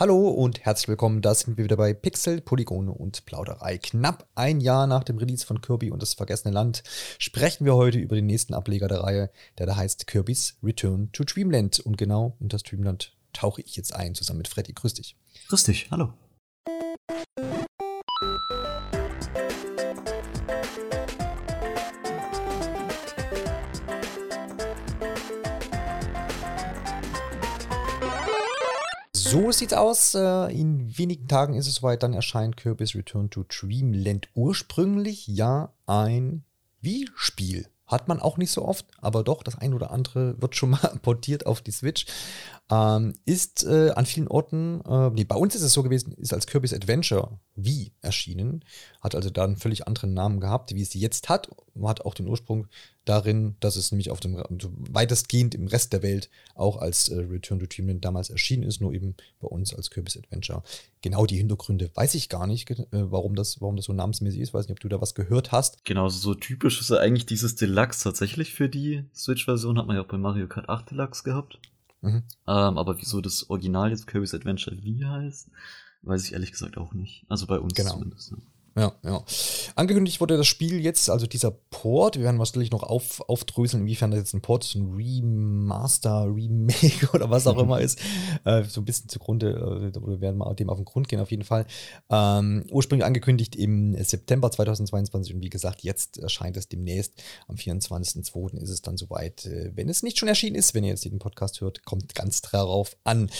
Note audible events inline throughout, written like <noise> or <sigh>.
Hallo und herzlich willkommen, da sind wir wieder bei Pixel, Polygone und Plauderei. Knapp ein Jahr nach dem Release von Kirby und das vergessene Land sprechen wir heute über den nächsten Ableger der Reihe, der da heißt Kirby's Return to Dreamland. Und genau in das Dreamland tauche ich jetzt ein, zusammen mit Freddy. Grüß dich. Grüß dich, hallo. So sieht's aus. Äh, in wenigen Tagen ist es soweit. Dann erscheint Kirby's Return to Dreamland ursprünglich ja ein Wii-Spiel. Hat man auch nicht so oft, aber doch, das ein oder andere wird schon mal <laughs> portiert auf die Switch. Ähm, ist äh, an vielen Orten, äh, nee, bei uns ist es so gewesen, ist als Kirby's Adventure Wii erschienen. Hat also da einen völlig anderen Namen gehabt, wie es jetzt hat. Hat auch den Ursprung darin, dass es nämlich auf dem weitestgehend im Rest der Welt auch als äh, Return to Dreamland damals erschienen ist, nur eben bei uns als Kirby's Adventure. Genau die Hintergründe weiß ich gar nicht, äh, warum, das, warum das so namensmäßig ist. Weiß nicht, ob du da was gehört hast. Genau, so typisch ist ja eigentlich dieses Deluxe tatsächlich für die Switch-Version. Hat man ja auch bei Mario Kart 8 Deluxe gehabt. Mhm. Ähm, aber wieso das Original jetzt Kirby's Adventure wie heißt, weiß ich ehrlich gesagt auch nicht. Also bei uns genau. zumindest. Ne? Ja, ja. Angekündigt wurde das Spiel jetzt, also dieser Port, wir werden wahrscheinlich noch auf, aufdröseln, inwiefern das jetzt ein Port, ein Remaster, Remake <laughs> oder was auch immer ist, <laughs> äh, so ein bisschen zugrunde, äh, oder werden wir dem auf den Grund gehen auf jeden Fall. Ähm, ursprünglich angekündigt im September 2022 und wie gesagt, jetzt erscheint es demnächst, am 24.02. ist es dann soweit. Äh, wenn es nicht schon erschienen ist, wenn ihr jetzt den Podcast hört, kommt ganz darauf an.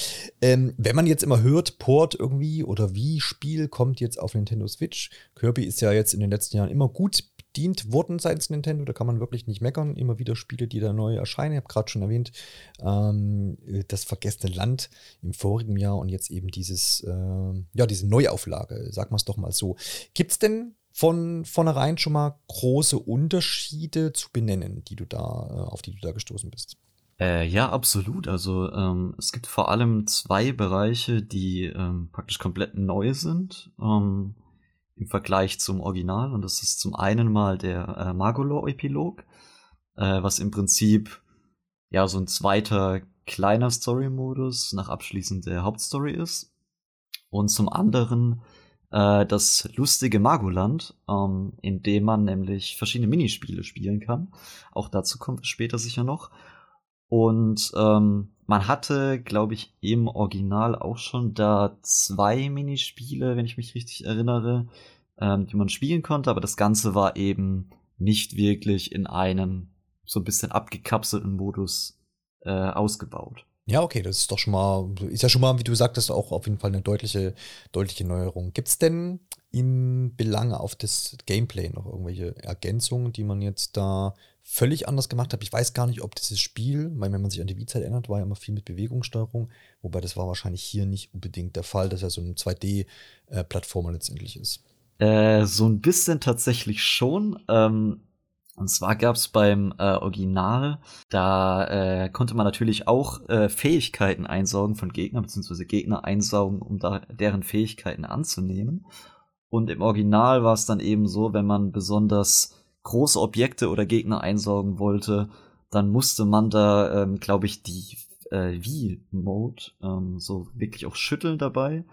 Ähm, wenn man jetzt immer hört, Port irgendwie oder wie Spiel kommt jetzt auf Nintendo Switch, Kirby ist ja jetzt in den letzten Jahren immer gut bedient worden seitens Nintendo. Da kann man wirklich nicht meckern. Immer wieder Spiele, die da neu erscheinen. Ich habe gerade schon erwähnt, ähm, das vergessene Land im vorigen Jahr und jetzt eben dieses, äh, ja, diese Neuauflage, sagen wir es doch mal so. Gibt es denn von vornherein schon mal große Unterschiede zu benennen, die du da, äh, auf die du da gestoßen bist? Äh, ja, absolut. Also ähm, es gibt vor allem zwei Bereiche, die ähm, praktisch komplett neu sind. Ähm, im Vergleich zum Original. Und das ist zum einen mal der äh, Magolor-Epilog, äh, was im Prinzip ja so ein zweiter kleiner Story-Modus nach Abschließen der Hauptstory ist. Und zum anderen äh, das lustige Magoland, ähm, in dem man nämlich verschiedene Minispiele spielen kann. Auch dazu kommt es später sicher noch. Und ähm, man hatte, glaube ich, im Original auch schon da zwei Minispiele, wenn ich mich richtig erinnere, ähm, die man spielen konnte, aber das Ganze war eben nicht wirklich in einem so ein bisschen abgekapselten Modus äh, ausgebaut. Ja, okay, das ist doch schon mal, ist ja schon mal, wie du sagtest, auch auf jeden Fall eine deutliche, deutliche Neuerung. Gibt es denn im Belange auf das Gameplay noch irgendwelche Ergänzungen, die man jetzt da völlig anders gemacht hat? Ich weiß gar nicht, ob dieses Spiel, weil wenn man sich an die Wii-Zeit erinnert, war ja immer viel mit Bewegungssteuerung, wobei das war wahrscheinlich hier nicht unbedingt der Fall, dass er so ein 2D-Plattformer letztendlich ist. Äh, so ein bisschen tatsächlich schon. Ähm, und zwar gab's beim äh, Original, da äh, konnte man natürlich auch äh, Fähigkeiten einsaugen von Gegnern, beziehungsweise Gegner einsaugen, um da deren Fähigkeiten anzunehmen. Und im Original war es dann eben so, wenn man besonders große Objekte oder Gegner einsaugen wollte, dann musste man da, ähm, glaube ich, die äh, Wii-Mode ähm, so wirklich auch schütteln dabei,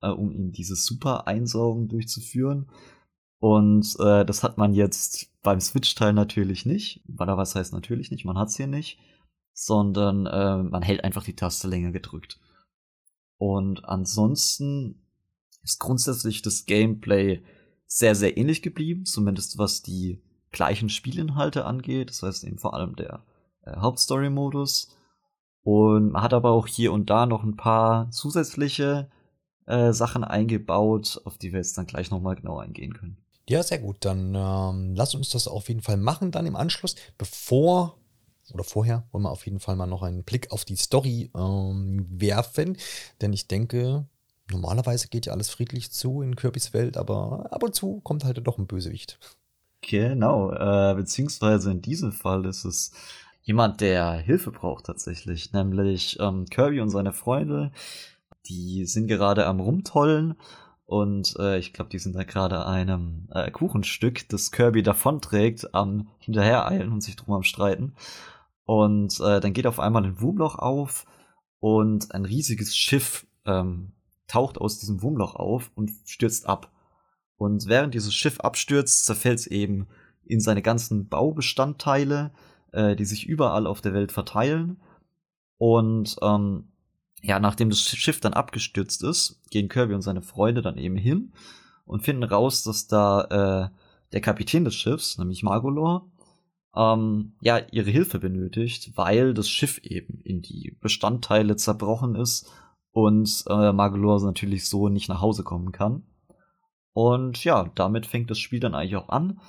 äh, um ihm dieses Super-Einsaugen durchzuführen. Und äh, das hat man jetzt beim Switch-Teil natürlich nicht. Weil was heißt natürlich nicht, man hat's hier nicht. Sondern äh, man hält einfach die Taste länger gedrückt. Und ansonsten ist grundsätzlich das Gameplay sehr, sehr ähnlich geblieben, zumindest was die gleichen Spielinhalte angeht. Das heißt eben vor allem der äh, Hauptstory-Modus. Und man hat aber auch hier und da noch ein paar zusätzliche äh, Sachen eingebaut, auf die wir jetzt dann gleich nochmal genau eingehen können. Ja, sehr gut. Dann ähm, lass uns das auf jeden Fall machen, dann im Anschluss. Bevor oder vorher wollen wir auf jeden Fall mal noch einen Blick auf die Story ähm, werfen. Denn ich denke, normalerweise geht ja alles friedlich zu in Kirbys Welt, aber ab und zu kommt halt doch ein Bösewicht. Genau, äh, beziehungsweise in diesem Fall ist es jemand, der Hilfe braucht tatsächlich, nämlich ähm, Kirby und seine Freunde. Die sind gerade am Rumtollen und äh, ich glaube, die sind da gerade einem äh, Kuchenstück, das Kirby davonträgt, am hinterhereilen und sich drum am streiten. Und äh, dann geht auf einmal ein Wurmloch auf und ein riesiges Schiff ähm, taucht aus diesem Wurmloch auf und stürzt ab. Und während dieses Schiff abstürzt, zerfällt es eben in seine ganzen Baubestandteile, äh, die sich überall auf der Welt verteilen. Und ähm, ja, nachdem das Schiff dann abgestürzt ist, gehen Kirby und seine Freunde dann eben hin und finden raus, dass da äh, der Kapitän des Schiffs, nämlich Margolor, ähm, ja, ihre Hilfe benötigt, weil das Schiff eben in die Bestandteile zerbrochen ist und äh, Margolor natürlich so nicht nach Hause kommen kann. Und ja, damit fängt das Spiel dann eigentlich auch an.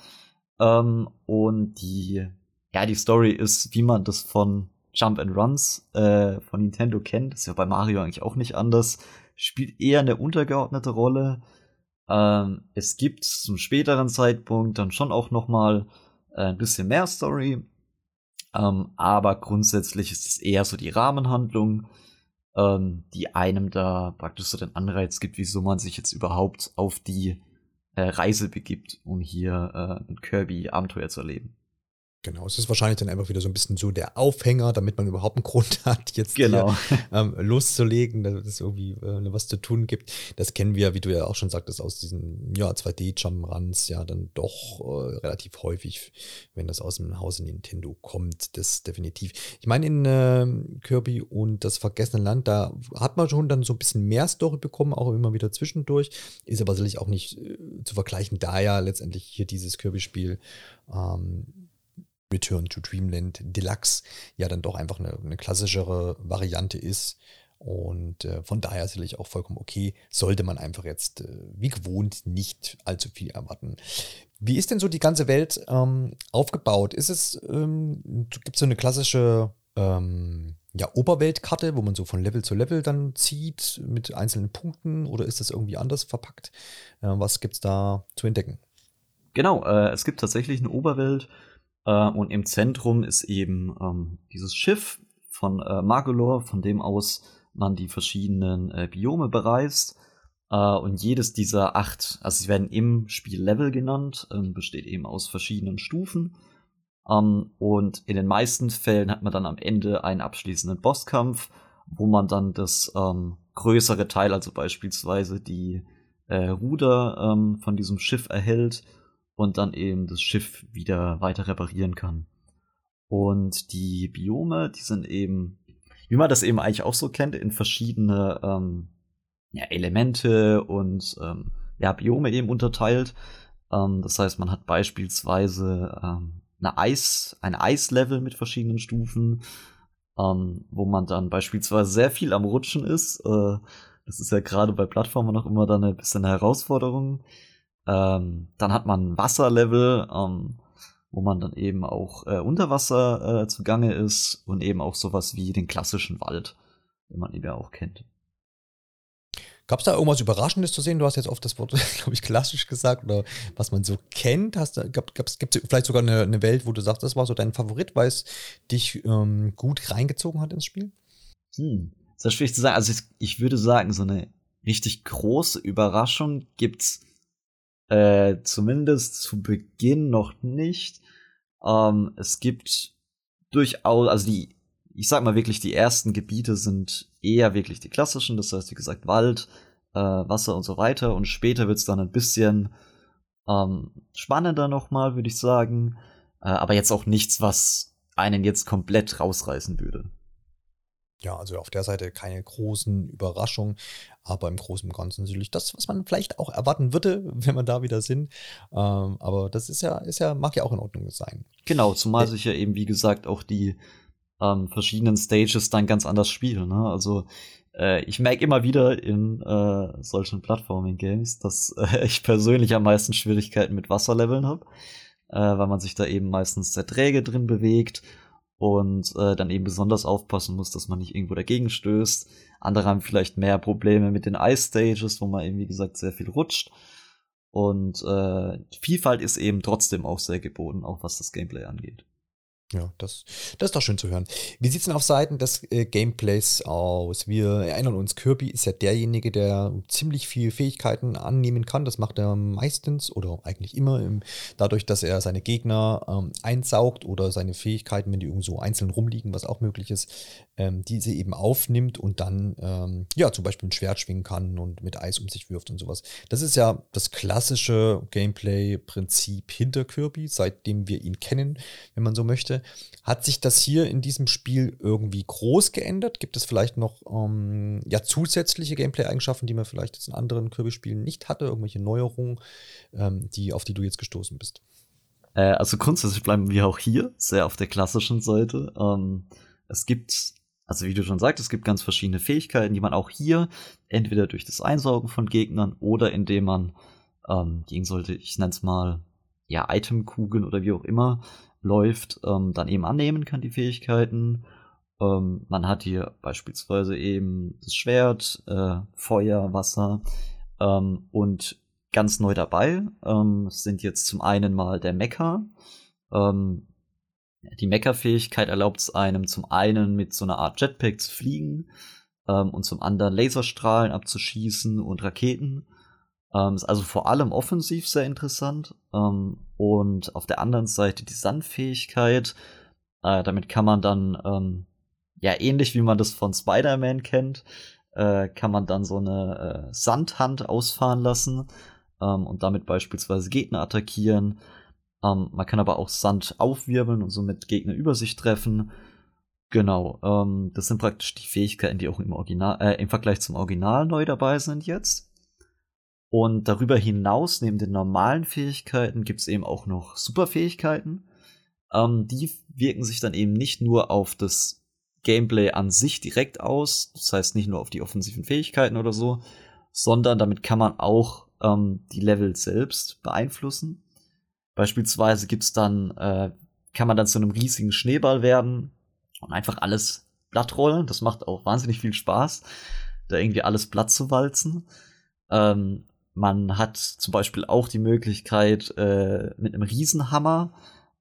Ähm, und die, ja, die Story ist, wie man das von Jump and Runs äh, von Nintendo kennt, ist ja bei Mario eigentlich auch nicht anders, spielt eher eine untergeordnete Rolle. Ähm, es gibt zum späteren Zeitpunkt dann schon auch noch mal äh, ein bisschen mehr Story, ähm, aber grundsätzlich ist es eher so die Rahmenhandlung, ähm, die einem da praktisch so den Anreiz gibt, wieso man sich jetzt überhaupt auf die äh, Reise begibt, um hier äh, mit Kirby Abenteuer zu erleben. Genau, es ist wahrscheinlich dann einfach wieder so ein bisschen so der Aufhänger, damit man überhaupt einen Grund <laughs> hat, jetzt genau. hier, ähm, loszulegen, dass es irgendwie äh, was zu tun gibt. Das kennen wir, wie du ja auch schon sagtest, aus diesen ja, 2D-Jump-Runs ja dann doch äh, relativ häufig, wenn das aus dem Hause Nintendo kommt, das definitiv. Ich meine, in äh, Kirby und das Vergessene Land, da hat man schon dann so ein bisschen mehr Story bekommen, auch immer wieder zwischendurch. Ist aber sicherlich auch nicht äh, zu vergleichen, da ja letztendlich hier dieses Kirby-Spiel ähm, Return to Dreamland Deluxe ja dann doch einfach eine, eine klassischere Variante ist. Und äh, von daher sicherlich auch vollkommen okay, sollte man einfach jetzt äh, wie gewohnt nicht allzu viel erwarten. Wie ist denn so die ganze Welt ähm, aufgebaut? Ist es, ähm, gibt es so eine klassische ähm, ja, Oberweltkarte, wo man so von Level zu Level dann zieht mit einzelnen Punkten oder ist das irgendwie anders verpackt? Äh, was gibt es da zu entdecken? Genau, äh, es gibt tatsächlich eine Oberwelt, äh, und im Zentrum ist eben ähm, dieses Schiff von äh, Magolor, von dem aus man die verschiedenen äh, Biome bereist. Äh, und jedes dieser acht, also sie werden im Spiel Level genannt, ähm, besteht eben aus verschiedenen Stufen. Ähm, und in den meisten Fällen hat man dann am Ende einen abschließenden Bosskampf, wo man dann das ähm, größere Teil, also beispielsweise die äh, Ruder ähm, von diesem Schiff erhält und dann eben das Schiff wieder weiter reparieren kann. Und die Biome, die sind eben, wie man das eben eigentlich auch so kennt, in verschiedene ähm, ja, Elemente und ähm, ja, Biome eben unterteilt. Ähm, das heißt, man hat beispielsweise ähm, eine Eis, ein Eislevel mit verschiedenen Stufen, ähm, wo man dann beispielsweise sehr viel am Rutschen ist. Äh, das ist ja gerade bei Plattformen noch immer dann ein bisschen eine Herausforderung. Ähm, dann hat man Wasserlevel, ähm, wo man dann eben auch äh, unter Wasser äh, zugange ist und eben auch sowas wie den klassischen Wald, den man eben ja auch kennt. Gab es da irgendwas Überraschendes zu sehen? Du hast jetzt oft das Wort, <laughs> glaube ich, klassisch gesagt oder was man so kennt. Hast du, gab, gibt es vielleicht sogar eine, eine, Welt, wo du sagst, das war so dein Favorit, weil es dich ähm, gut reingezogen hat ins Spiel? Hm, das ist schwierig zu sagen. Also ich, ich würde sagen, so eine richtig große Überraschung gibt's äh, zumindest zu Beginn noch nicht. Ähm, es gibt durchaus, also die, ich sag mal wirklich, die ersten Gebiete sind eher wirklich die klassischen, das heißt, wie gesagt, Wald, äh, Wasser und so weiter. Und später wird's dann ein bisschen ähm, spannender nochmal, würde ich sagen. Äh, aber jetzt auch nichts, was einen jetzt komplett rausreißen würde. Ja, also auf der Seite keine großen Überraschungen, aber im Großen und Ganzen natürlich das, was man vielleicht auch erwarten würde, <laughs> wenn man da wieder sind. Ähm, aber das ist ja, ist ja, mag ja auch in Ordnung sein. Genau, zumal äh, sich ja eben, wie gesagt, auch die ähm, verschiedenen Stages dann ganz anders spielen. Ne? Also äh, ich merke immer wieder in äh, solchen Plattforming-Games, dass äh, <laughs> ich persönlich am meisten Schwierigkeiten mit Wasserleveln habe, äh, weil man sich da eben meistens sehr träge drin bewegt und äh, dann eben besonders aufpassen muss, dass man nicht irgendwo dagegen stößt. Andere haben vielleicht mehr Probleme mit den Ice Stages, wo man eben, wie gesagt, sehr viel rutscht. Und äh, Vielfalt ist eben trotzdem auch sehr geboten, auch was das Gameplay angeht. Ja, das, das ist doch schön zu hören. Wie sieht es denn auf Seiten des äh, Gameplays aus? Wir erinnern uns, Kirby ist ja derjenige, der ziemlich viele Fähigkeiten annehmen kann. Das macht er meistens oder eigentlich immer im, dadurch, dass er seine Gegner ähm, einsaugt oder seine Fähigkeiten, wenn die irgendwo einzeln rumliegen, was auch möglich ist, ähm, diese eben aufnimmt und dann ähm, ja zum Beispiel ein Schwert schwingen kann und mit Eis um sich wirft und sowas. Das ist ja das klassische Gameplay-Prinzip hinter Kirby, seitdem wir ihn kennen, wenn man so möchte. Hat sich das hier in diesem Spiel irgendwie groß geändert? Gibt es vielleicht noch ähm, ja, zusätzliche Gameplay-Eigenschaften, die man vielleicht jetzt in anderen Kirby-Spielen nicht hatte? Irgendwelche Neuerungen, ähm, die, auf die du jetzt gestoßen bist? Äh, also grundsätzlich bleiben wir auch hier sehr auf der klassischen Seite. Ähm, es gibt also wie du schon sagst, es gibt ganz verschiedene Fähigkeiten, die man auch hier entweder durch das Einsaugen von Gegnern oder indem man ähm, gegen sollte, ich nenne es mal, ja, Itemkugeln oder wie auch immer läuft, ähm, dann eben annehmen kann, die Fähigkeiten. Ähm, man hat hier beispielsweise eben das Schwert, äh, Feuer, Wasser ähm, und ganz neu dabei ähm, sind jetzt zum einen mal der Mecha. Ähm, die Mecha-Fähigkeit erlaubt es einem zum einen mit so einer Art Jetpack zu fliegen ähm, und zum anderen Laserstrahlen abzuschießen und Raketen. Ähm, ist also vor allem offensiv sehr interessant. Ähm, und auf der anderen Seite die Sandfähigkeit. Äh, damit kann man dann, ähm, ja, ähnlich wie man das von Spider-Man kennt, äh, kann man dann so eine äh, Sandhand ausfahren lassen ähm, und damit beispielsweise Gegner attackieren. Ähm, man kann aber auch Sand aufwirbeln und somit Gegner über sich treffen. Genau, ähm, das sind praktisch die Fähigkeiten, die auch im Original, äh, im Vergleich zum Original neu dabei sind jetzt. Und darüber hinaus, neben den normalen Fähigkeiten, gibt es eben auch noch Superfähigkeiten. Ähm, die wirken sich dann eben nicht nur auf das Gameplay an sich direkt aus, das heißt nicht nur auf die offensiven Fähigkeiten oder so, sondern damit kann man auch ähm, die Level selbst beeinflussen. Beispielsweise gibt's dann, äh, kann man dann zu einem riesigen Schneeball werden und einfach alles platt rollen. Das macht auch wahnsinnig viel Spaß, da irgendwie alles platt zu walzen. Ähm, man hat zum Beispiel auch die Möglichkeit, äh, mit einem Riesenhammer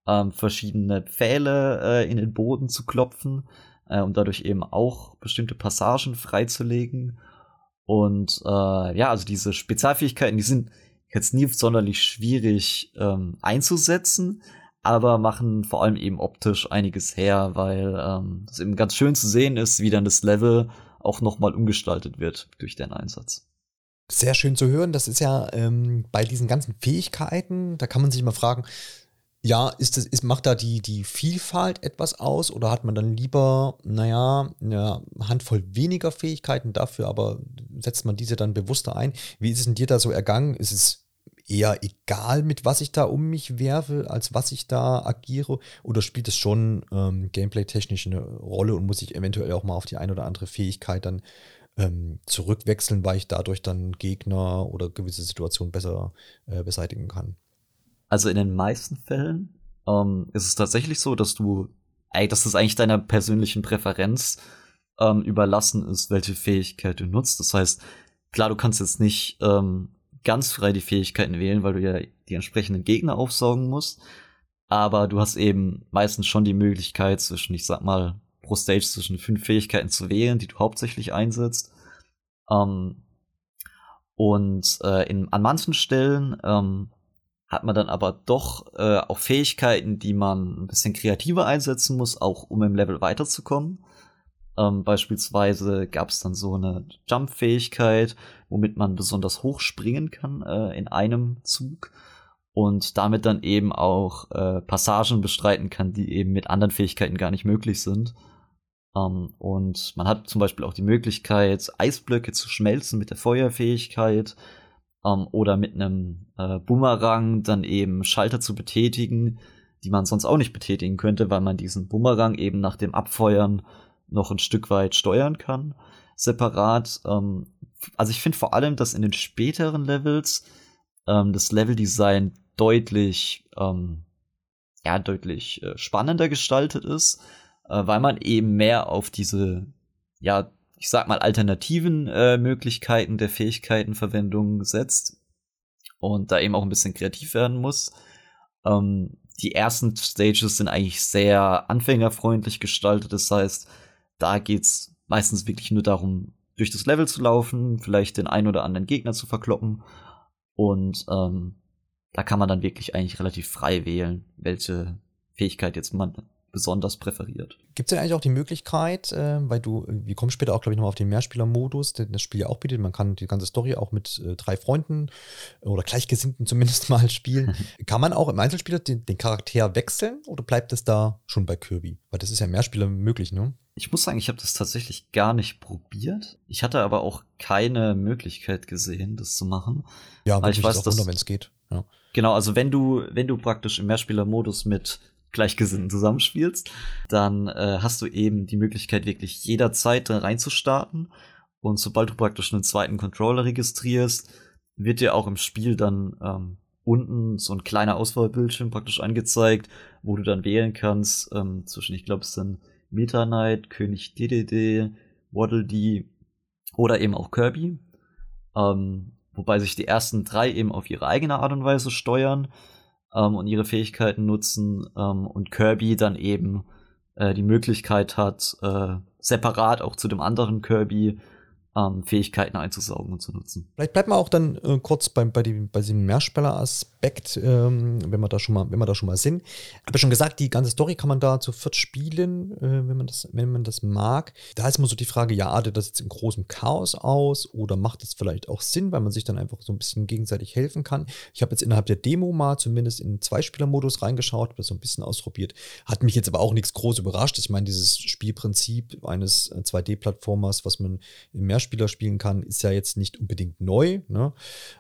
ähm, verschiedene Pfähle äh, in den Boden zu klopfen, äh, um dadurch eben auch bestimmte Passagen freizulegen. Und äh, ja, also diese Spezialfähigkeiten, die sind jetzt nie sonderlich schwierig ähm, einzusetzen, aber machen vor allem eben optisch einiges her, weil ähm, es eben ganz schön zu sehen ist, wie dann das Level auch nochmal umgestaltet wird durch den Einsatz. Sehr schön zu hören. Das ist ja ähm, bei diesen ganzen Fähigkeiten, da kann man sich mal fragen, ja, ist das, ist, macht da die, die Vielfalt etwas aus oder hat man dann lieber, naja, eine Handvoll weniger Fähigkeiten dafür, aber setzt man diese dann bewusster ein? Wie ist es denn dir da so ergangen? Ist es eher egal, mit was ich da um mich werfe, als was ich da agiere? Oder spielt es schon ähm, gameplay-technisch eine Rolle und muss ich eventuell auch mal auf die eine oder andere Fähigkeit dann ähm, zurückwechseln, weil ich dadurch dann Gegner oder gewisse Situationen besser äh, beseitigen kann. Also in den meisten Fällen ähm, ist es tatsächlich so, dass du, ey, dass das eigentlich deiner persönlichen Präferenz ähm, überlassen ist, welche Fähigkeit du nutzt. Das heißt, klar, du kannst jetzt nicht ähm, ganz frei die Fähigkeiten wählen, weil du ja die entsprechenden Gegner aufsaugen musst. Aber du hast eben meistens schon die Möglichkeit zwischen, ich sag mal, pro Stage zwischen fünf Fähigkeiten zu wählen, die du hauptsächlich einsetzt. Ähm, und äh, in, an manchen Stellen ähm, hat man dann aber doch äh, auch Fähigkeiten, die man ein bisschen kreativer einsetzen muss, auch um im Level weiterzukommen. Ähm, beispielsweise gab es dann so eine Jump-Fähigkeit, womit man besonders hoch springen kann äh, in einem Zug und damit dann eben auch äh, Passagen bestreiten kann, die eben mit anderen Fähigkeiten gar nicht möglich sind. Um, ähm, und man hat zum Beispiel auch die Möglichkeit, Eisblöcke zu schmelzen mit der Feuerfähigkeit um, ähm, oder mit einem äh, Bumerang dann eben Schalter zu betätigen, die man sonst auch nicht betätigen könnte, weil man diesen Bumerang eben nach dem Abfeuern noch ein Stück weit steuern kann, separat. Um, ähm, also ich finde vor allem, dass in den späteren Levels das Leveldesign deutlich, ja, deutlich äh, spannender gestaltet ist äh, weil man eben mehr auf diese, ja, ich sag mal, alternativen äh, Möglichkeiten der Fähigkeitenverwendung setzt und da eben auch ein bisschen kreativ werden muss. Ähm, die ersten Stages sind eigentlich sehr anfängerfreundlich gestaltet. Das heißt, da geht's meistens wirklich nur darum, durch das Level zu laufen, vielleicht den einen oder anderen Gegner zu verkloppen. Und ähm, da kann man dann wirklich eigentlich relativ frei wählen, welche Fähigkeit jetzt man besonders präferiert. Gibt es denn eigentlich auch die Möglichkeit, äh, weil du, wir kommen später auch, glaube ich, nochmal auf den Mehrspieler-Modus, den das Spiel ja auch bietet, man kann die ganze Story auch mit äh, drei Freunden oder Gleichgesinnten <laughs> zumindest mal spielen. <laughs> kann man auch im Einzelspieler den, den, Charakter wechseln oder bleibt es da schon bei Kirby? Weil das ist ja Mehrspieler möglich, ne? Ich muss sagen, ich habe das tatsächlich gar nicht probiert. Ich hatte aber auch keine Möglichkeit gesehen, das zu machen. Ja, weil ich weiß, dass wenn es geht. Ja. Genau, also wenn du, wenn du praktisch im Mehrspieler-Modus mit Gleichgesinnten zusammenspielst, dann äh, hast du eben die Möglichkeit, wirklich jederzeit reinzustarten. Und sobald du praktisch einen zweiten Controller registrierst, wird dir auch im Spiel dann ähm, unten so ein kleiner Auswahlbildschirm praktisch angezeigt, wo du dann wählen kannst ähm, zwischen, ich glaube, es sind Meta Knight, König DDD, Waddle Dee oder eben auch Kirby. Ähm, wobei sich die ersten drei eben auf ihre eigene Art und Weise steuern ähm, und ihre Fähigkeiten nutzen ähm, und Kirby dann eben äh, die Möglichkeit hat, äh, separat auch zu dem anderen Kirby ähm, Fähigkeiten einzusaugen und zu nutzen. Vielleicht bleibt man auch dann äh, kurz bei, bei, dem, bei diesem Mehrspieler-Aspekt, ähm, wenn wir da schon mal, wenn wir da schon mal sind. Ich habe ja schon gesagt, die ganze Story kann man da zu viert spielen, äh, wenn man das, wenn man das mag. Da ist immer so die Frage, ja, artet das jetzt in großem Chaos aus oder macht das vielleicht auch Sinn, weil man sich dann einfach so ein bisschen gegenseitig helfen kann. Ich habe jetzt innerhalb der Demo mal zumindest in Zweispieler-Modus reingeschaut, habe das so ein bisschen ausprobiert. Hat mich jetzt aber auch nichts groß überrascht. Ich meine, dieses Spielprinzip eines 2D-Plattformers, äh, was man im Mehrspieler Spieler spielen kann, ist ja jetzt nicht unbedingt neu. Ne?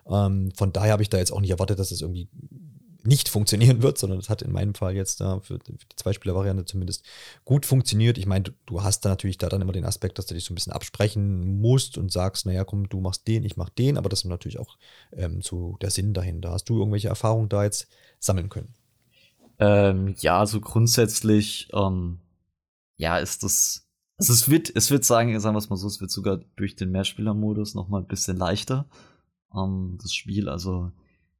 Ähm, von daher habe ich da jetzt auch nicht erwartet, dass es das irgendwie nicht funktionieren wird, sondern es hat in meinem Fall jetzt da für, die Zweispieler-Variante zumindest gut funktioniert. Ich meine, du, hast da natürlich da dann immer den Aspekt, dass du dich so ein bisschen absprechen musst und sagst, naja, komm, du machst den, ich mach den, aber das ist natürlich auch ähm, so der Sinn dahinter. Hast du irgendwelche Erfahrungen da jetzt sammeln können? Ähm, ja, so grundsätzlich, ähm, ja, ist das also es wird, es wird sagen, sagen wir es mal so, es wird sogar durch den Mehrspieler-Modus noch mal ein bisschen leichter. Ähm, das Spiel, also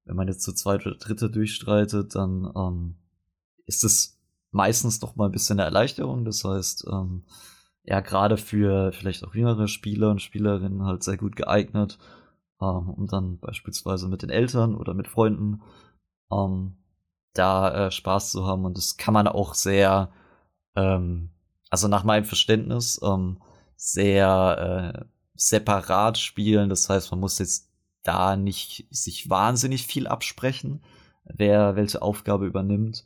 wenn man jetzt zu zweit oder dritte durchstreitet, dann ähm, ist es meistens noch mal ein bisschen eine Erleichterung. Das heißt, ähm, ja, gerade für vielleicht auch jüngere Spieler und Spielerinnen halt sehr gut geeignet, um dann beispielsweise mit den Eltern oder mit Freunden da äh, Spaß zu haben. Und das kann man auch sehr ähm, also nach meinem Verständnis, ähm, sehr äh, separat spielen. Das heißt, man muss jetzt da nicht sich wahnsinnig viel absprechen, wer welche Aufgabe übernimmt.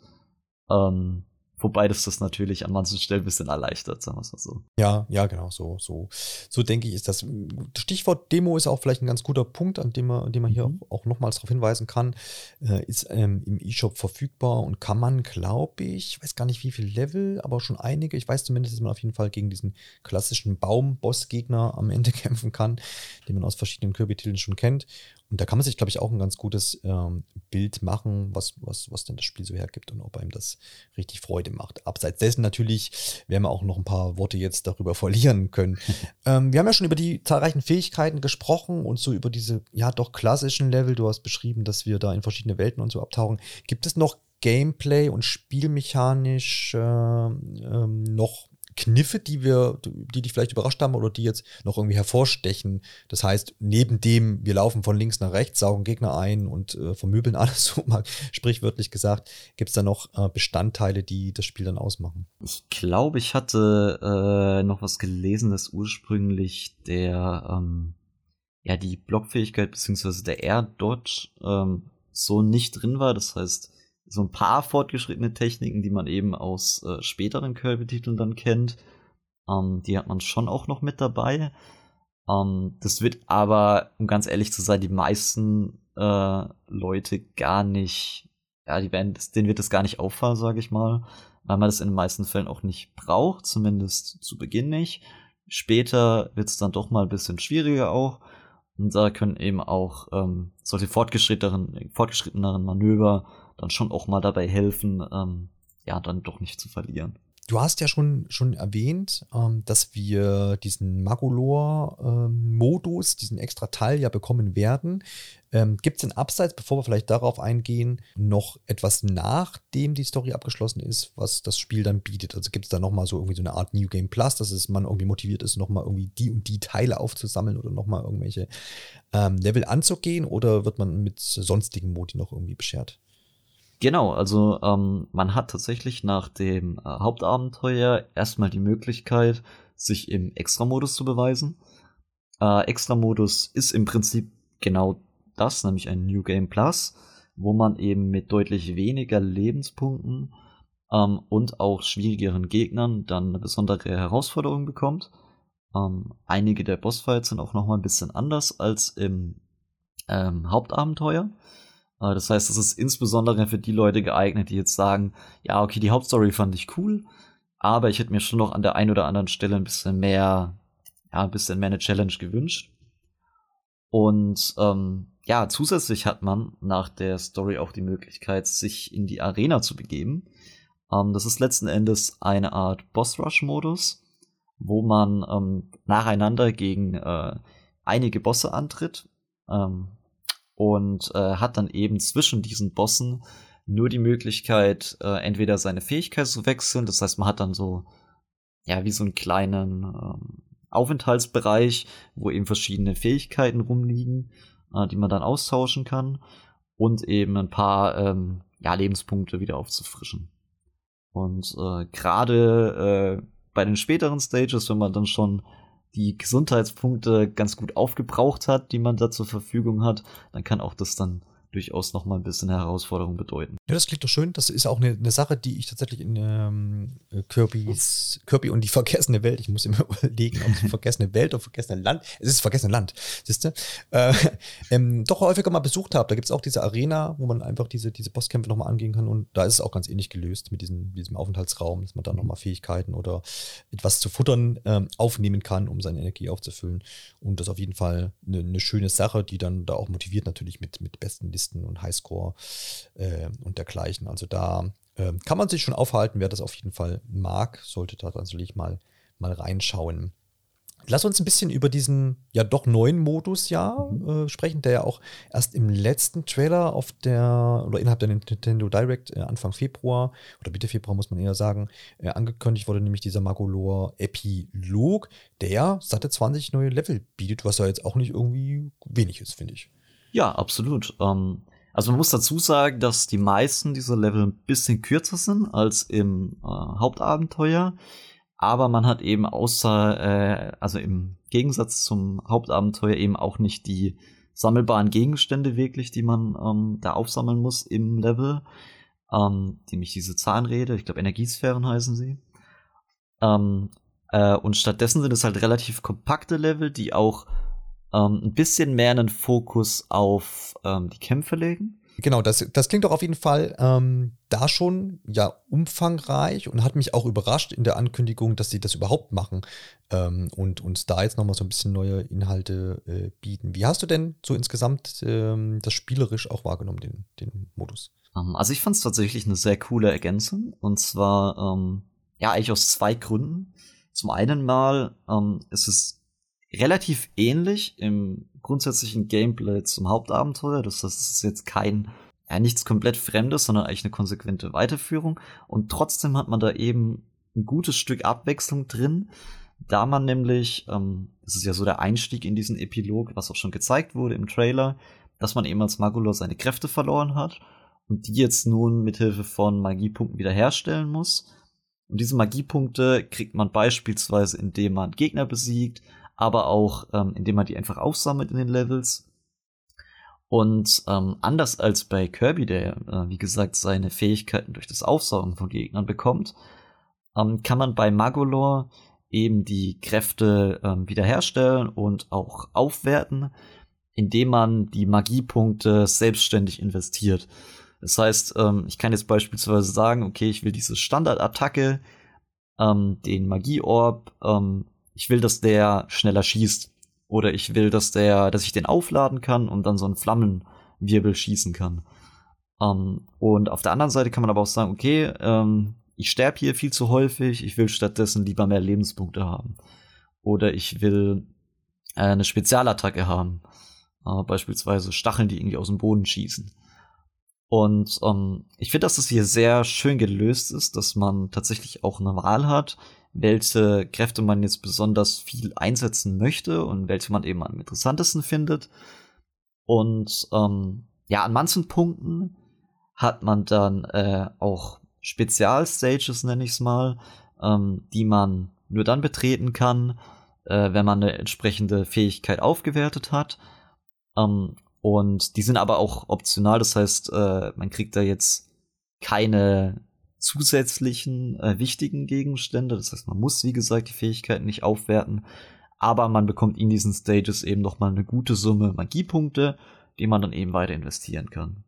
Ähm, Wobei das das natürlich an manchen Stellen ein bisschen erleichtert, sagen wir es mal so. Ja, ja, genau, so, so, so denke ich, ist das. Stichwort Demo ist auch vielleicht ein ganz guter Punkt, an dem man, an dem man hier mhm. auch, nochmals darauf hinweisen kann. Äh, ist ähm, im E-Shop verfügbar und kann man, glaube ich, ich weiß gar nicht wie viel Level, aber schon einige. Ich weiß zumindest, dass man auf jeden Fall gegen diesen klassischen Baum-Boss-Gegner am Ende <laughs> kämpfen kann, den man aus verschiedenen Kirby-Titeln schon kennt. Und da kann man sich, glaube ich, auch ein ganz gutes ähm, Bild machen, was, was, was denn das Spiel so hergibt und ob einem das richtig Freude macht. Abseits dessen natürlich werden wir auch noch ein paar Worte jetzt darüber <laughs> verlieren können. <laughs> ähm, wir haben ja schon über die zahlreichen Fähigkeiten gesprochen und so über diese, ja, doch klassischen Level. Du hast beschrieben, dass wir da in verschiedene Welten und so abtauchen. Gibt es noch Gameplay und spielmechanisch äh, ähm, noch Kniffe, die wir, die dich vielleicht überrascht haben oder die jetzt noch irgendwie hervorstechen? Das heißt, neben dem, wir laufen von links nach rechts, saugen Gegner ein und äh, vermöbeln alles, <laughs> so mal sprichwörtlich gesagt, gibt es da noch äh, Bestandteile, die das Spiel dann ausmachen? Ich glaube, ich hatte äh, noch was gelesen, dass ursprünglich der, ähm, ja, die Blockfähigkeit beziehungsweise der Air-Dodge ähm, so nicht drin war. Das heißt, so ein paar fortgeschrittene Techniken, die man eben aus äh, späteren Kirby-Titeln dann kennt. Ähm, die hat man schon auch noch mit dabei. Ähm, das wird aber, um ganz ehrlich zu sein, die meisten äh, Leute gar nicht, ja, die werden, denen wird das gar nicht auffallen, sage ich mal, weil man das in den meisten Fällen auch nicht braucht, zumindest zu Beginn nicht. Später wird es dann doch mal ein bisschen schwieriger auch. Und da können eben auch ähm, solche fortgeschritteneren, fortgeschritteneren Manöver dann schon auch mal dabei helfen, ähm, ja, dann doch nicht zu verlieren. Du hast ja schon, schon erwähnt, ähm, dass wir diesen Magolor-Modus, ähm, diesen extra Teil ja bekommen werden. Ähm, Gibt es denn abseits, bevor wir vielleicht darauf eingehen, noch etwas nachdem die Story abgeschlossen ist, was das Spiel dann bietet? Also gibt es da nochmal so irgendwie so eine Art New Game Plus, dass es man irgendwie motiviert ist, nochmal irgendwie die und die Teile aufzusammeln oder nochmal irgendwelche ähm, Level anzugehen oder wird man mit sonstigen Modi noch irgendwie beschert? Genau, also ähm, man hat tatsächlich nach dem äh, Hauptabenteuer erstmal die Möglichkeit, sich im Extra-Modus zu beweisen. Äh, Extra-Modus ist im Prinzip genau das, nämlich ein New Game Plus, wo man eben mit deutlich weniger Lebenspunkten ähm, und auch schwierigeren Gegnern dann eine besondere Herausforderung bekommt. Ähm, einige der Bossfights sind auch noch mal ein bisschen anders als im ähm, Hauptabenteuer. Äh, das heißt, es ist insbesondere für die Leute geeignet, die jetzt sagen, ja, okay, die Hauptstory fand ich cool, aber ich hätte mir schon noch an der einen oder anderen Stelle ein bisschen mehr, ja, ein bisschen mehr eine Challenge gewünscht. Und ähm, ja, zusätzlich hat man nach der Story auch die Möglichkeit, sich in die Arena zu begeben. Ähm, das ist letzten Endes eine Art Boss-Rush-Modus, wo man ähm, nacheinander gegen äh, einige Bosse antritt. Ähm, und äh, hat dann eben zwischen diesen Bossen nur die Möglichkeit, äh, entweder seine Fähigkeit zu wechseln, das heißt, man hat dann so, ja, wie so einen kleinen ähm, Aufenthaltsbereich, wo eben verschiedene Fähigkeiten rumliegen, äh, die man dann austauschen kann und eben ein paar ähm, ja, Lebenspunkte wieder aufzufrischen. Und äh, gerade äh, bei den späteren Stages, wenn man dann schon die Gesundheitspunkte ganz gut aufgebraucht hat, die man da zur Verfügung hat, dann kann auch das dann durchaus noch mal ein bisschen Herausforderung bedeuten. Ja, das klingt doch schön. Das ist auch eine, eine Sache, die ich tatsächlich in ähm, Kirby's, Kirby und die vergessene Welt, ich muss immer <laughs> überlegen, ob es vergessene Welt oder vergessene Land, es ist vergessene Land, siehst du, äh, <laughs> ähm, doch häufiger mal besucht habe. Da gibt es auch diese Arena, wo man einfach diese, diese Bosskämpfe nochmal angehen kann und da ist es auch ganz ähnlich gelöst mit diesem, diesem Aufenthaltsraum, dass man da nochmal Fähigkeiten oder etwas zu futtern ähm, aufnehmen kann, um seine Energie aufzufüllen. Und das ist auf jeden Fall eine, eine schöne Sache, die dann da auch motiviert natürlich mit, mit besten Listen und Highscore äh, und dergleichen. Also da äh, kann man sich schon aufhalten, wer das auf jeden Fall mag, sollte da natürlich mal, mal reinschauen. Lass uns ein bisschen über diesen ja doch neuen Modus ja äh, sprechen, der ja auch erst im letzten Trailer auf der oder innerhalb der Nintendo Direct äh, Anfang Februar oder Mitte Februar muss man eher sagen, äh, angekündigt wurde, nämlich dieser Magolor Epilog, der satte 20 neue Level bietet, was ja jetzt auch nicht irgendwie wenig ist, finde ich. Ja, absolut. Ähm, also man muss dazu sagen, dass die meisten dieser Level ein bisschen kürzer sind als im äh, Hauptabenteuer. Aber man hat eben außer, äh, also im Gegensatz zum Hauptabenteuer eben auch nicht die sammelbaren Gegenstände wirklich, die man ähm, da aufsammeln muss im Level. Ähm, nämlich diese Zahnräder, ich glaube Energiesphären heißen sie. Ähm, äh, und stattdessen sind es halt relativ kompakte Level, die auch ähm, ein bisschen mehr einen Fokus auf ähm, die Kämpfe legen. Genau, das, das klingt doch auf jeden Fall ähm, da schon ja umfangreich und hat mich auch überrascht in der Ankündigung, dass sie das überhaupt machen ähm, und uns da jetzt nochmal so ein bisschen neue Inhalte äh, bieten. Wie hast du denn so insgesamt ähm, das spielerisch auch wahrgenommen, den, den Modus? Ähm, also ich fand es tatsächlich eine sehr coole Ergänzung und zwar ähm, ja eigentlich aus zwei Gründen. Zum einen mal ähm, ist es relativ ähnlich im grundsätzlichen Gameplay zum Hauptabenteuer. Das es ist jetzt kein, ja, nichts komplett Fremdes, sondern eigentlich eine konsequente Weiterführung. Und trotzdem hat man da eben ein gutes Stück Abwechslung drin, da man nämlich, ähm, das ist ja so der Einstieg in diesen Epilog, was auch schon gezeigt wurde im Trailer, dass man eben als Magulor seine Kräfte verloren hat und die jetzt nun mithilfe von Magiepunkten wiederherstellen muss. Und diese Magiepunkte kriegt man beispielsweise, indem man Gegner besiegt, aber auch ähm, indem man die einfach aufsammelt in den Levels. Und ähm, anders als bei Kirby, der, äh, wie gesagt, seine Fähigkeiten durch das Aufsaugen von Gegnern bekommt, ähm, kann man bei Magolor eben die Kräfte ähm, wiederherstellen und auch aufwerten, indem man die Magiepunkte selbstständig investiert. Das heißt, ähm, ich kann jetzt beispielsweise sagen, okay, ich will diese Standardattacke, ähm, den Magieorb, ähm, ich will, dass der schneller schießt. Oder ich will, dass der, dass ich den aufladen kann und dann so einen Flammenwirbel schießen kann. Ähm, und auf der anderen Seite kann man aber auch sagen, okay, ähm, ich sterbe hier viel zu häufig, ich will stattdessen lieber mehr Lebenspunkte haben. Oder ich will äh, eine Spezialattacke haben. Äh, beispielsweise Stacheln, die irgendwie aus dem Boden schießen. Und ähm, ich finde, dass es hier sehr schön gelöst ist, dass man tatsächlich auch eine Wahl hat, welche Kräfte man jetzt besonders viel einsetzen möchte und welche man eben am interessantesten findet. Und ähm, ja, an manchen Punkten hat man dann äh, auch Spezialstages, nenne ich es mal, ähm, die man nur dann betreten kann, äh, wenn man eine entsprechende Fähigkeit aufgewertet hat. Ähm, und die sind aber auch optional, das heißt, äh, man kriegt da jetzt keine zusätzlichen äh, wichtigen Gegenstände. Das heißt, man muss, wie gesagt, die Fähigkeiten nicht aufwerten, aber man bekommt in diesen Stages eben noch mal eine gute Summe Magiepunkte, die man dann eben weiter investieren kann.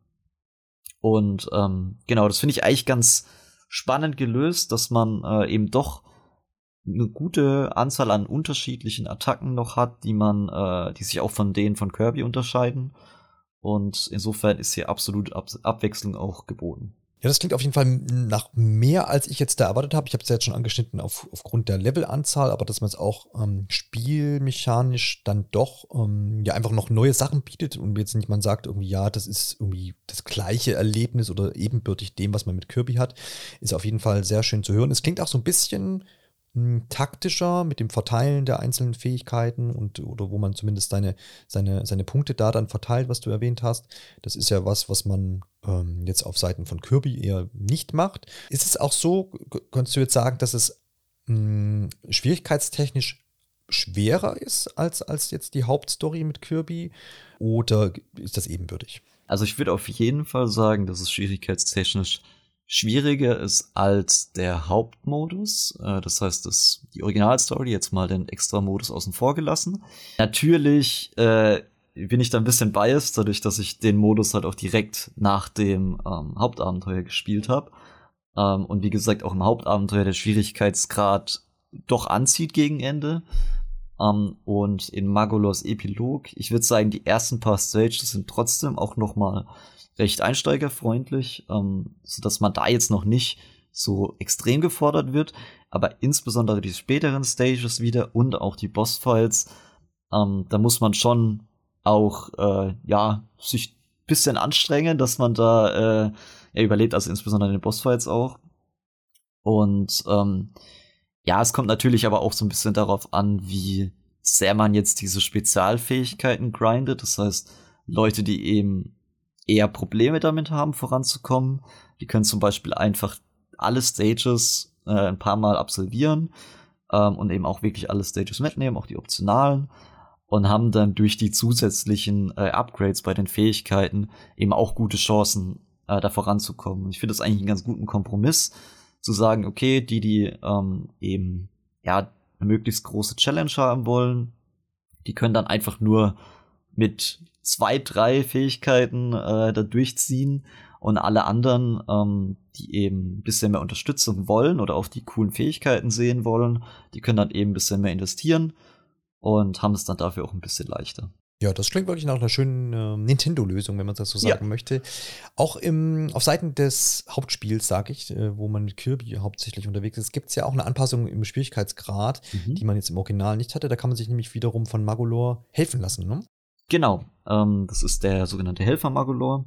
Und ähm, genau, das finde ich eigentlich ganz spannend gelöst, dass man äh, eben doch eine gute Anzahl an unterschiedlichen Attacken noch hat, die man, äh, die sich auch von denen von Kirby unterscheiden. Und insofern ist hier absolut Ab Abwechslung auch geboten. Ja, das klingt auf jeden Fall nach mehr, als ich jetzt da erwartet habe. Ich habe es ja jetzt schon angeschnitten auf, aufgrund der Levelanzahl, aber dass man es auch ähm, spielmechanisch dann doch ähm, ja einfach noch neue Sachen bietet und jetzt nicht man sagt irgendwie, ja, das ist irgendwie das gleiche Erlebnis oder ebenbürtig dem, was man mit Kirby hat, ist auf jeden Fall sehr schön zu hören. Es klingt auch so ein bisschen taktischer mit dem Verteilen der einzelnen Fähigkeiten und oder wo man zumindest seine, seine, seine Punkte da dann verteilt, was du erwähnt hast. Das ist ja was, was man ähm, jetzt auf Seiten von Kirby eher nicht macht. Ist es auch so, kannst du jetzt sagen, dass es mh, hm, schwierigkeitstechnisch schwerer ist als, als jetzt die Hauptstory mit Kirby oder ist das ebenbürtig? Also ich würde auf jeden Fall sagen, dass es schwierigkeitstechnisch schwieriger ist als der Hauptmodus. Äh, das heißt, dass die Originalstory jetzt mal den Extra-Modus außen vor gelassen. Natürlich äh, bin ich da ein bisschen biased, dadurch, dass ich den Modus halt auch direkt nach dem ähm, Hauptabenteuer gespielt habe. Ähm, und wie gesagt, auch im Hauptabenteuer der Schwierigkeitsgrad doch anzieht gegen Ende. Ähm, und in Magolos Epilog, ich würde sagen, die ersten paar Stages sind trotzdem auch noch mal recht einsteigerfreundlich, ähm, so dass man da jetzt noch nicht so extrem gefordert wird, aber insbesondere die späteren Stages wieder und auch die Bossfights, ähm, da muss man schon auch äh, ja sich bisschen anstrengen, dass man da äh, er überlebt, also insbesondere in den Bossfights auch. Und ähm, ja, es kommt natürlich aber auch so ein bisschen darauf an, wie sehr man jetzt diese Spezialfähigkeiten grindet. Das heißt, Leute, die eben eher Probleme damit haben, voranzukommen. Die können zum Beispiel einfach alle Stages äh, ein paar Mal absolvieren ähm, und eben auch wirklich alle Stages mitnehmen, auch die optionalen und haben dann durch die zusätzlichen äh, Upgrades bei den Fähigkeiten eben auch gute Chancen, äh, da voranzukommen. Ich finde das eigentlich einen ganz guten Kompromiss, zu sagen, okay, die, die ähm, eben ja eine möglichst große Challenge haben wollen, die können dann einfach nur mit zwei, drei Fähigkeiten äh, da durchziehen und alle anderen, ähm, die eben ein bisschen mehr Unterstützung wollen oder auch die coolen Fähigkeiten sehen wollen, die können dann eben ein bisschen mehr investieren und haben es dann dafür auch ein bisschen leichter. Ja, das klingt wirklich nach einer schönen äh, Nintendo-Lösung, wenn man das so sagen ja. möchte. Auch im, auf Seiten des Hauptspiels, sage ich, äh, wo man mit Kirby hauptsächlich unterwegs ist, gibt es ja auch eine Anpassung im Schwierigkeitsgrad, mhm. die man jetzt im Original nicht hatte. Da kann man sich nämlich wiederum von Magolor helfen lassen. Ne? Genau, ähm, das ist der sogenannte Helfer Magolor,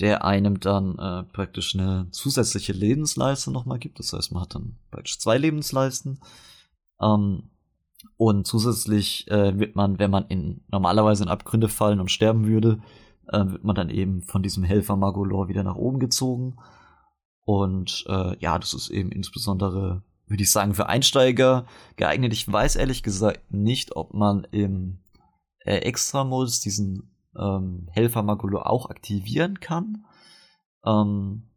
der einem dann äh, praktisch eine zusätzliche Lebensleiste nochmal gibt. Das heißt, man hat dann praktisch zwei Lebensleisten. Ähm, und zusätzlich äh, wird man, wenn man in normalerweise in Abgründe fallen und sterben würde, äh, wird man dann eben von diesem Helfer Magolor wieder nach oben gezogen. Und äh, ja, das ist eben insbesondere, würde ich sagen, für Einsteiger geeignet. Ich weiß ehrlich gesagt nicht, ob man im äh, Extra-Modus diesen ähm, Helfer Magulo auch aktivieren kann. Ähm,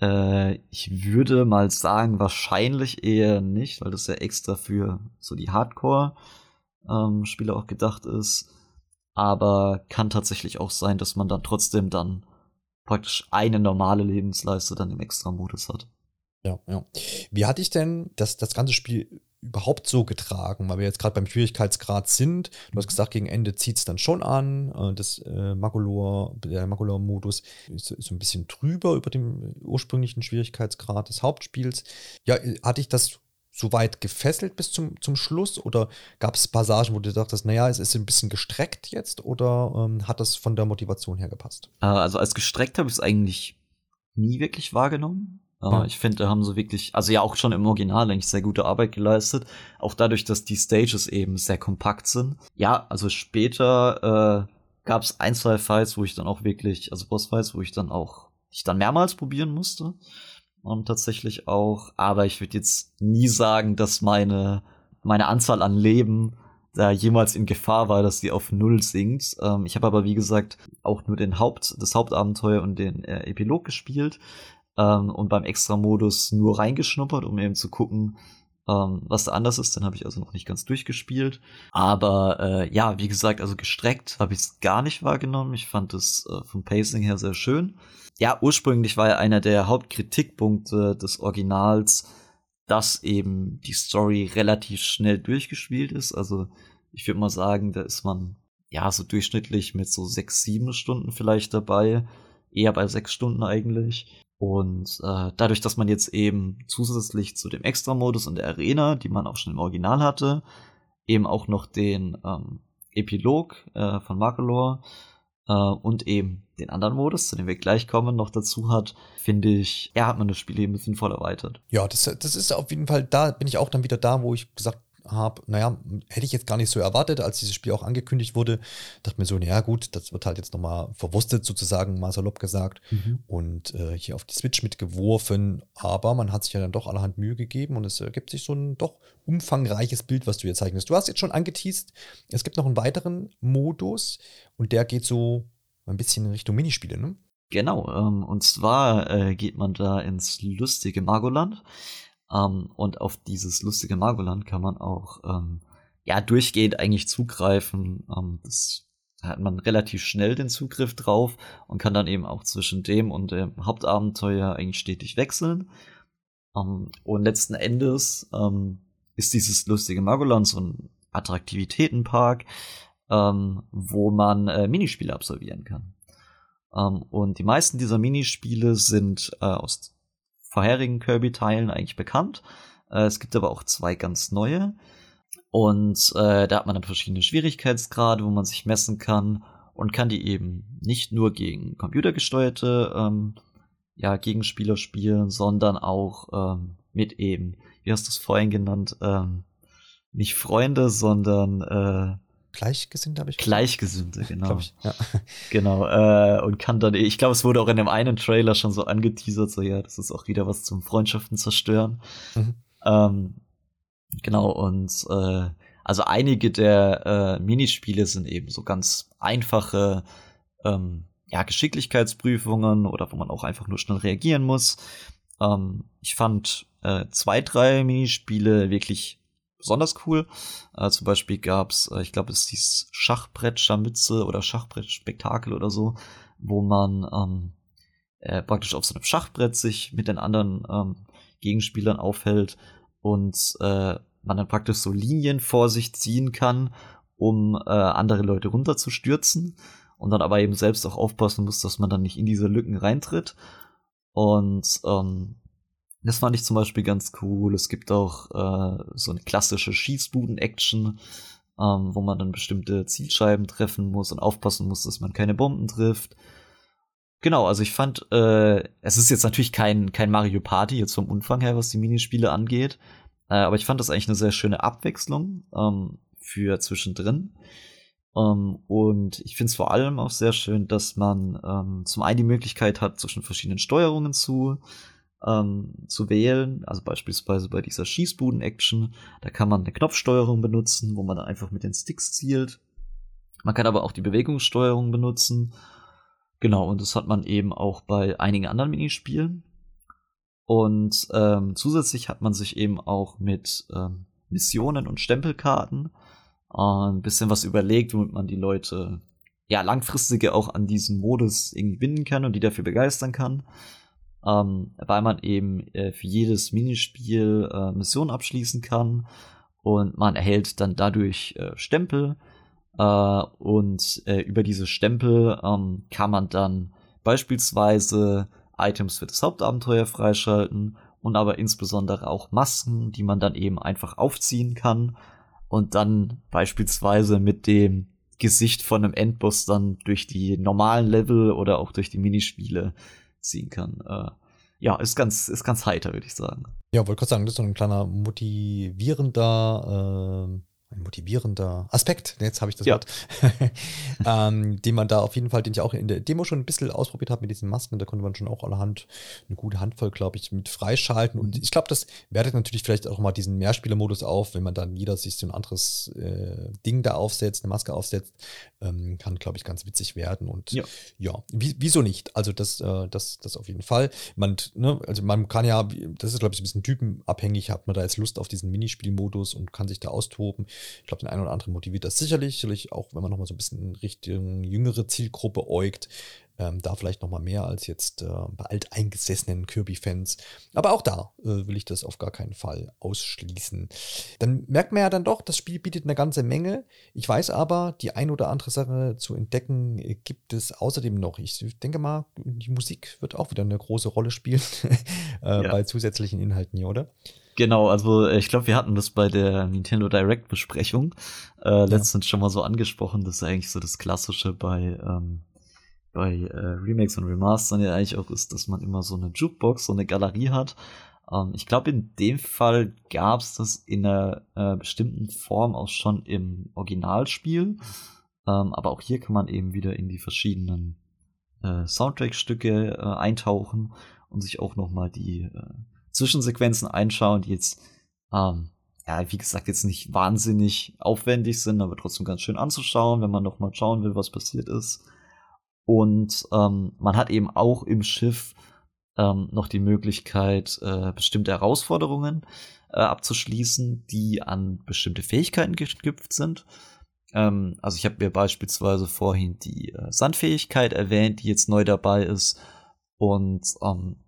äh, ich würde mal sagen, wahrscheinlich eher nicht, weil das ja extra für so die Hardcore-Spieler ähm, auch gedacht ist. Aber kann tatsächlich auch sein, dass man dann trotzdem dann praktisch eine normale Lebensleiste dann im Extra-Modus hat. Ja, ja. Wie hatte ich denn das, das ganze Spiel überhaupt so getragen, weil wir jetzt gerade beim Schwierigkeitsgrad sind. Du hast gesagt, gegen Ende zieht es dann schon an. Äh, das äh, Magolor, der Magolor-Modus ist, ist, so ein bisschen drüber über dem ursprünglichen Schwierigkeitsgrad des Hauptspiels. Ja, hatte ich das so weit gefesselt bis zum, zum Schluss oder gab es Passagen, wo du dachtest, naja, es ist ein bisschen gestreckt jetzt oder ähm, hat das von der Motivation her gepasst? Äh, also als gestreckt habe ich es eigentlich nie wirklich wahrgenommen. Ja. Ich finde, da haben sie wirklich, also ja auch schon im Original eigentlich sehr gute Arbeit geleistet. Auch dadurch, dass die Stages eben sehr kompakt sind. Ja, also später äh, gab es ein, zwei Fights, wo ich dann auch wirklich, also Bossfights, wo ich dann auch, ich dann mehrmals probieren musste. Und tatsächlich auch, aber ich würde jetzt nie sagen, dass meine, meine Anzahl an Leben da jemals in Gefahr war, dass sie auf Null sinkt. Ähm, ich habe aber, wie gesagt, auch nur den Haupt, das Hauptabenteuer und den äh, Epilog gespielt ähm, und beim Extra-Modus nur reingeschnuppert, um eben zu gucken, ähm, was da anders ist. Dann habe ich also noch nicht ganz durchgespielt. Aber äh, ja, wie gesagt, also gestreckt habe ich es gar nicht wahrgenommen. Ich fand es äh, vom Pacing her sehr schön. Ja, ursprünglich war ja einer der Hauptkritikpunkte des Originals, dass eben die Story relativ schnell durchgespielt ist. Also ich würde mal sagen, da ist man ja so durchschnittlich mit so sechs, sieben Stunden vielleicht dabei. Eher bei sechs Stunden eigentlich. Und äh, dadurch, dass man jetzt eben zusätzlich zu dem Extra-Modus und der Arena, die man auch schon im Original hatte, eben auch noch den ähm, Epilog äh, von Makalor äh, und eben den anderen Modus, zu dem wir gleich kommen, noch dazu hat, finde ich, er hat man das Spiel eben sinnvoll erweitert. Ja, das, das ist auf jeden Fall, da bin ich auch dann wieder da, wo ich gesagt habe, naja, hätte ich jetzt gar nicht so erwartet, als dieses Spiel auch angekündigt wurde. Dachte mir so, naja, gut, das wird halt jetzt nochmal verwurstet, sozusagen, mal salopp gesagt, mhm. und äh, hier auf die Switch mitgeworfen. Aber man hat sich ja dann doch allerhand Mühe gegeben und es ergibt sich so ein doch umfangreiches Bild, was du hier zeichnest. Du hast jetzt schon angeteased, es gibt noch einen weiteren Modus und der geht so ein bisschen in Richtung Minispiele, ne? Genau, ähm, und zwar äh, geht man da ins lustige Margoland. Ähm, und auf dieses lustige Margoland kann man auch ähm, ja durchgehend eigentlich zugreifen. Ähm, das da hat man relativ schnell den Zugriff drauf und kann dann eben auch zwischen dem und dem Hauptabenteuer eigentlich stetig wechseln. Um, ähm, und letzten Endes ähm, ist dieses lustige Margoland so ein Attraktivitätenpark, ähm, wo man äh, Minispiele absolvieren kann. Ähm, und die meisten dieser Minispiele sind äh, aus vorherigen Kirby-Teilen eigentlich bekannt. Äh, es gibt aber auch zwei ganz neue. Und äh, da hat man dann verschiedene Schwierigkeitsgrade, wo man sich messen kann und kann die eben nicht nur gegen computergesteuerte ähm, ja, Gegenspieler spielen, sondern auch ähm, mit eben, wie hast du es vorhin genannt, ähm, nicht Freunde, sondern äh, Gleichgesinnte habe ich Gleichgesinnte, genau. Ich, ja. <laughs> Genau, äh, und kann dann, ich glaube, es wurde auch in dem einen Trailer schon so angeteasert, so ja, das ist auch wieder was zum Freundschaften zerstören. Mhm. Ähm, genau, und äh, also einige der äh, Minispiele sind eben so ganz einfache ähm, ja, Geschicklichkeitsprüfungen oder wo man auch einfach nur schnell reagieren muss. Ähm, ich fand äh, zwei, drei Minispiele wirklich besonders cool. Äh, zum Beispiel gab's, äh, ich glaube, es hieß Schachbrett Scharmütze oder Schachbrett Spektakel oder so, wo man ähm, äh, praktisch auf so einem Schachbrett sich mit den anderen ähm, Gegenspielern aufhält und äh, man dann praktisch so Linien vor sich ziehen kann, um äh, andere Leute runterzustürzen und dann aber eben selbst auch aufpassen muss, dass man dann nicht in diese Lücken reintritt. Und ähm, das fand ich zum Beispiel ganz cool. Es gibt auch äh, so eine klassische Schießbuden-Action, ähm, wo man dann bestimmte Zielscheiben treffen muss und aufpassen muss, dass man keine Bomben trifft. Genau, also ich fand, äh, es ist jetzt natürlich kein, kein Mario Party, jetzt vom Umfang her, was die Minispiele angeht. Äh, aber ich fand das eigentlich eine sehr schöne Abwechslung ähm, für zwischendrin. Ähm, und ich finde es vor allem auch sehr schön, dass man ähm, zum einen die Möglichkeit hat, zwischen verschiedenen Steuerungen zu ähm, zu wählen. Also beispielsweise bei dieser Schießbuden-Action, da kann man eine Knopfsteuerung benutzen, wo man dann einfach mit den Sticks zielt. Man kann aber auch die Bewegungssteuerung benutzen. Genau, und das hat man eben auch bei einigen anderen Minispielen. Und ähm, zusätzlich hat man sich eben auch mit ähm, Missionen und Stempelkarten äh, ein bisschen was überlegt, womit man die Leute ja langfristige auch an diesen Modus irgendwie binden kann und die dafür begeistern kann. Ähm, weil man eben äh, für jedes Minispiel äh, Missionen abschließen kann und man erhält dann dadurch äh, Stempel äh, und äh, über diese Stempel ähm, kann man dann beispielsweise Items für das Hauptabenteuer freischalten und aber insbesondere auch Masken, die man dann eben einfach aufziehen kann und dann beispielsweise mit dem Gesicht von einem Endboss dann durch die normalen Level oder auch durch die Minispiele ziehen kann. Äh, ja, ist ganz, ist ganz heiter, würde ich sagen. Ja, wollte gerade sagen, das ist so ein kleiner motivierender äh ein motivierender Aspekt, jetzt habe ich das ja. Wort, <laughs> ähm, den man da auf jeden Fall, den ich auch in der Demo schon ein bisschen ausprobiert habe mit diesen Masken, da konnte man schon auch allerhand eine gute Handvoll, glaube ich, mit freischalten. Und ich glaube, das wertet natürlich vielleicht auch mal diesen Mehrspielermodus auf, wenn man dann jeder sich so ein anderes äh, Ding da aufsetzt, eine Maske aufsetzt, ähm, kann, glaube ich, ganz witzig werden. Und ja, ja wie, wieso nicht? Also das, äh, das, das auf jeden Fall. Man, ne, also man kann ja, das ist, glaube ich, ein bisschen typenabhängig, hat man da jetzt Lust auf diesen Minispielmodus und kann sich da austoben. Ich glaube, den einen oder anderen motiviert das sicherlich, sicherlich auch, wenn man nochmal so ein bisschen Richtung jüngere Zielgruppe äugt, ähm, da vielleicht nochmal mehr als jetzt äh, bei alteingesessenen Kirby-Fans. Aber auch da äh, will ich das auf gar keinen Fall ausschließen. Dann merkt man ja dann doch, das Spiel bietet eine ganze Menge. Ich weiß aber, die ein oder andere Sache zu entdecken äh, gibt es außerdem noch. Ich denke mal, die Musik wird auch wieder eine große Rolle spielen <laughs> äh, ja. bei zusätzlichen Inhalten hier, oder? Genau, also äh, ich glaube, wir hatten das bei der Nintendo Direct Besprechung äh, letztens ja. schon mal so angesprochen. Das ist eigentlich so das Klassische bei ähm, bei äh, Remakes und Remastern ja eigentlich auch ist, dass man immer so eine Jukebox, so eine Galerie hat. Ähm, ich glaube, in dem Fall gab es das in einer äh, bestimmten Form auch schon im Originalspiel. Ähm, aber auch hier kann man eben wieder in die verschiedenen äh, Soundtrack-Stücke äh, eintauchen und sich auch noch mal die äh, Zwischensequenzen einschauen, die jetzt ähm, ja, wie gesagt, jetzt nicht wahnsinnig aufwendig sind, aber trotzdem ganz schön anzuschauen, wenn man noch mal schauen will, was passiert ist. Und ähm, man hat eben auch im Schiff ähm, noch die Möglichkeit, äh, bestimmte Herausforderungen äh, abzuschließen, die an bestimmte Fähigkeiten geknüpft sind. Ähm, also ich habe mir beispielsweise vorhin die äh, Sandfähigkeit erwähnt, die jetzt neu dabei ist. Und ähm,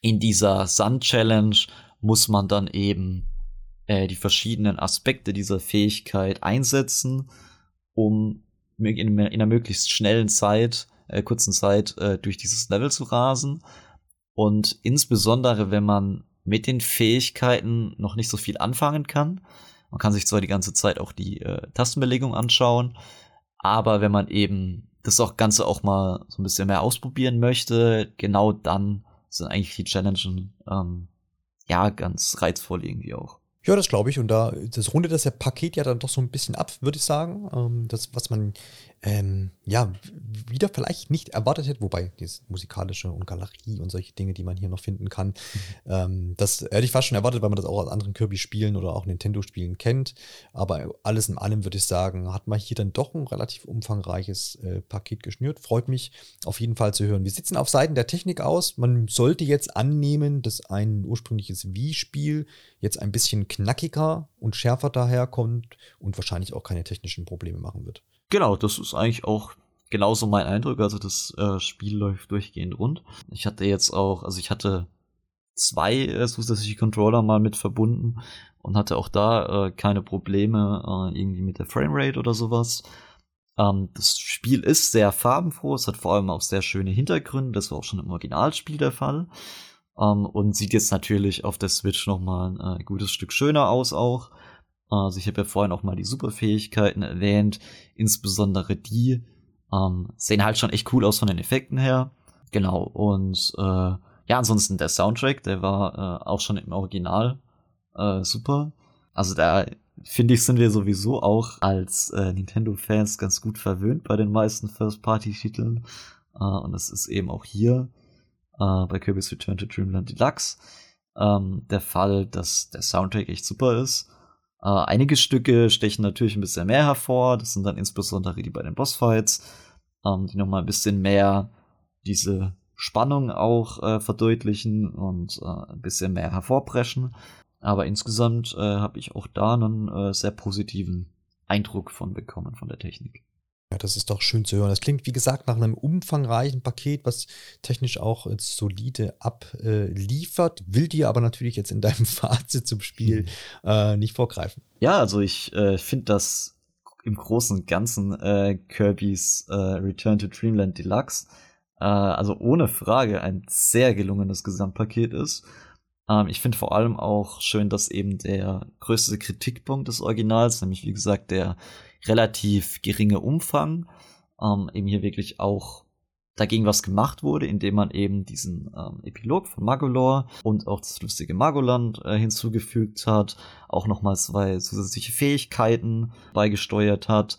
in dieser Sand-Challenge muss man dann eben äh, die verschiedenen Aspekte dieser Fähigkeit einsetzen, um in, in einer möglichst schnellen Zeit, äh, kurzen Zeit äh, durch dieses Level zu rasen. Und insbesondere, wenn man mit den Fähigkeiten noch nicht so viel anfangen kann. Man kann sich zwar die ganze Zeit auch die äh, Tastenbelegung anschauen, aber wenn man eben das auch Ganze auch mal so ein bisschen mehr ausprobieren möchte, genau dann sind eigentlich die Challenges ähm, ja ganz reizvoll irgendwie auch. Ja, das glaube ich. Und da, das rundet das ja Paket ja dann doch so ein bisschen ab, würde ich sagen. Ähm, das, was man ähm, ja wieder vielleicht nicht erwartet hätte, wobei dieses musikalische und Galerie und solche Dinge, die man hier noch finden kann, mhm. ähm, das hätte ich fast schon erwartet, weil man das auch aus anderen Kirby-Spielen oder auch Nintendo-Spielen kennt. Aber alles in allem würde ich sagen, hat man hier dann doch ein relativ umfangreiches äh, Paket geschnürt. Freut mich auf jeden Fall zu hören. Wir sitzen auf Seiten der Technik aus. Man sollte jetzt annehmen, dass ein ursprüngliches Wii-Spiel jetzt ein bisschen knackiger und schärfer daherkommt und wahrscheinlich auch keine technischen Probleme machen wird. Genau, das ist eigentlich auch genauso mein Eindruck. Also das äh, Spiel läuft durchgehend rund. Ich hatte jetzt auch, also ich hatte zwei äh, zusätzliche Controller mal mit verbunden und hatte auch da äh, keine Probleme äh, irgendwie mit der Framerate oder sowas. Ähm, das Spiel ist sehr farbenfroh, es hat vor allem auch sehr schöne Hintergründe, das war auch schon im Originalspiel der Fall. Ähm, und sieht jetzt natürlich auf der Switch noch mal ein äh, gutes Stück schöner aus auch. Also ich habe ja vorhin auch mal die Superfähigkeiten erwähnt, insbesondere die ähm, sehen halt schon echt cool aus von den Effekten her. Genau, und äh, ja, ansonsten der Soundtrack, der war äh, auch schon im Original äh, super. Also da finde ich, sind wir sowieso auch als äh, Nintendo-Fans ganz gut verwöhnt bei den meisten First-Party-Titeln. Äh, und das ist eben auch hier äh, bei Kirby's Return to Dreamland Deluxe ähm, der Fall, dass der Soundtrack echt super ist. Äh, einige Stücke stechen natürlich ein bisschen mehr hervor. Das sind dann insbesondere die bei den Bossfights, ähm, die nochmal ein bisschen mehr diese Spannung auch äh, verdeutlichen und äh, ein bisschen mehr hervorpreschen. Aber insgesamt äh, habe ich auch da einen äh, sehr positiven Eindruck von bekommen von der Technik. Ja, das ist doch schön zu hören. Das klingt, wie gesagt, nach einem umfangreichen Paket, was technisch auch jetzt solide abliefert. Will dir aber natürlich jetzt in deinem <laughs> Fazit zum Spiel äh, nicht vorgreifen. Ja, also ich äh, finde das im Großen und Ganzen äh, Kirby's äh, Return to Dreamland Deluxe, äh, also ohne Frage ein sehr gelungenes Gesamtpaket ist. Ähm, ich finde vor allem auch schön, dass eben der größte Kritikpunkt des Originals, nämlich wie gesagt der relativ geringe Umfang, ähm, eben hier wirklich auch dagegen was gemacht wurde, indem man eben diesen ähm, Epilog von Magolor und auch das lustige Magoland äh, hinzugefügt hat, auch nochmal zwei zusätzliche Fähigkeiten beigesteuert hat.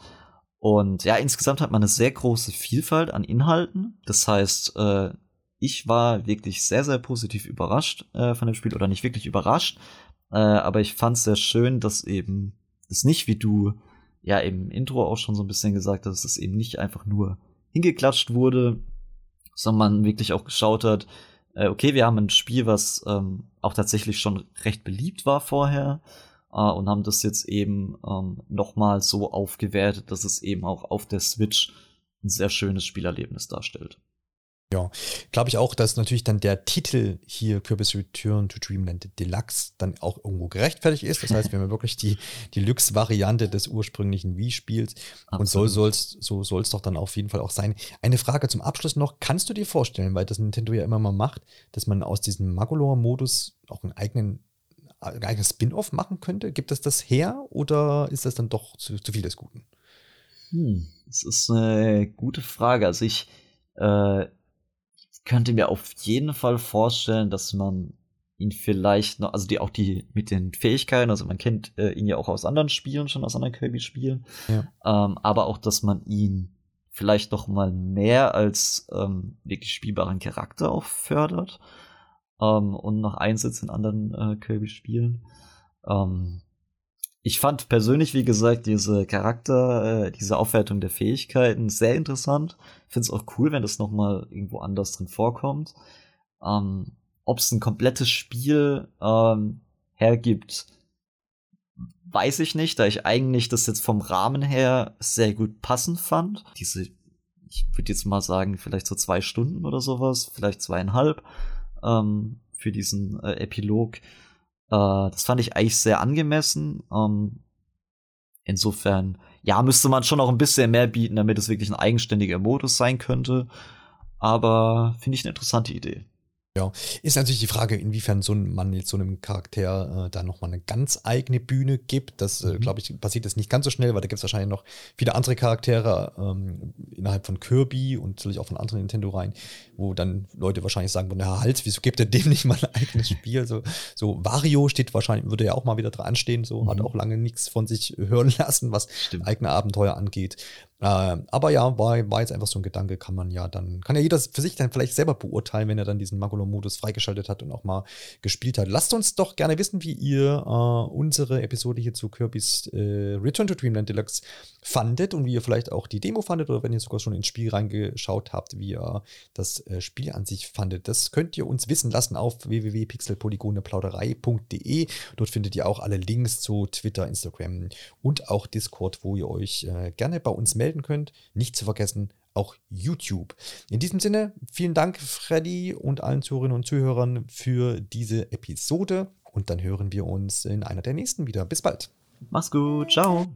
Und ja, insgesamt hat man eine sehr große Vielfalt an Inhalten. Das heißt, äh, ich war wirklich sehr, sehr positiv überrascht äh, von dem Spiel oder nicht wirklich überrascht. Äh, aber ich fand es sehr schön, dass eben es nicht wie du ja im Intro auch schon so ein bisschen gesagt dass es eben nicht einfach nur hingeklatscht wurde, sondern man wirklich auch geschaut hat, äh, okay, wir haben ein Spiel, was ähm, auch tatsächlich schon recht beliebt war vorher äh, und haben das jetzt eben ähm, nochmal so aufgewertet, dass es eben auch auf der Switch ein sehr schönes Spielerlebnis darstellt. Ja, glaube ich auch, dass natürlich dann der Titel hier Kirby's Return to Dreamland Deluxe dann auch irgendwo gerechtfertigt ist. Das heißt, wir haben wirklich die Deluxe-Variante des ursprünglichen Wii-Spiels und soll, soll's, so soll es doch dann auf jeden Fall auch sein. Eine Frage zum Abschluss noch. Kannst du dir vorstellen, weil das Nintendo ja immer mal macht, dass man aus diesem Magolor-Modus auch einen eigenen ein eigenes Spin-off machen könnte? Gibt es das her oder ist das dann doch zu, zu viel des Guten? Hm, das ist eine gute Frage. Also ich äh, könnte mir auf jeden Fall vorstellen, dass man ihn vielleicht noch, also die auch die mit den Fähigkeiten, also man kennt äh, ihn ja auch aus anderen Spielen schon, aus anderen Kirby-Spielen, ja. ähm, aber auch, dass man ihn vielleicht noch mal mehr als ähm, wirklich spielbaren Charakter auch fördert ähm, und noch einsetzt in anderen äh, Kirby-Spielen. Ähm, ich fand persönlich, wie gesagt, diese Charakter, äh, diese Aufwertung der Fähigkeiten sehr interessant. Finde es auch cool, wenn das noch mal irgendwo anders drin vorkommt. Ähm, Ob es ein komplettes Spiel ähm, hergibt, weiß ich nicht, da ich eigentlich das jetzt vom Rahmen her sehr gut passend fand. Diese, ich würde jetzt mal sagen, vielleicht so zwei Stunden oder sowas, vielleicht zweieinhalb ähm, für diesen äh, Epilog äh, das fand ich eigentlich sehr angemessen. Ähm, insofern, ja, müsste man schon noch ein bisschen mehr bieten, damit es wirklich ein eigenständiger Modus sein könnte. Aber finde ich eine interessante Idee. Ja, ist natürlich die Frage, inwiefern so ein, man jetzt so einem Charakter äh, da nochmal eine ganz eigene Bühne gibt. Das, äh, mhm. glaube ich, passiert jetzt nicht ganz so schnell, weil da gibt es wahrscheinlich noch viele andere Charaktere ähm, innerhalb von Kirby und natürlich auch von anderen Nintendo-Reihen, wo dann Leute wahrscheinlich sagen, na halt, wieso gibt er dem nicht mal ein eigenes <laughs> Spiel? So, so Wario steht wahrscheinlich, würde ja auch mal wieder dran stehen, so mhm. hat auch lange nichts von sich hören <laughs> lassen, was Stimmt. eigene Abenteuer angeht. Äh, aber ja, war, war jetzt einfach so ein Gedanke, kann man ja dann, kann ja jeder für sich dann vielleicht selber beurteilen, wenn er dann diesen Magolo-Modus freigeschaltet hat und auch mal gespielt hat. Lasst uns doch gerne wissen, wie ihr äh, unsere Episode hier zu Kirby's äh, Return to Dreamland Deluxe fandet und wie ihr vielleicht auch die Demo fandet oder wenn ihr sogar schon ins Spiel reingeschaut habt, wie ihr das äh, Spiel an sich fandet. Das könnt ihr uns wissen lassen auf www.pixelpolygoneplauderei.de. Dort findet ihr auch alle Links zu Twitter, Instagram und auch Discord, wo ihr euch äh, gerne bei uns meldet melden könnt. Nicht zu vergessen, auch YouTube. In diesem Sinne, vielen Dank, Freddy und allen Zuhörerinnen und Zuhörern für diese Episode. Und dann hören wir uns in einer der nächsten wieder. Bis bald. Mach's gut. Ciao.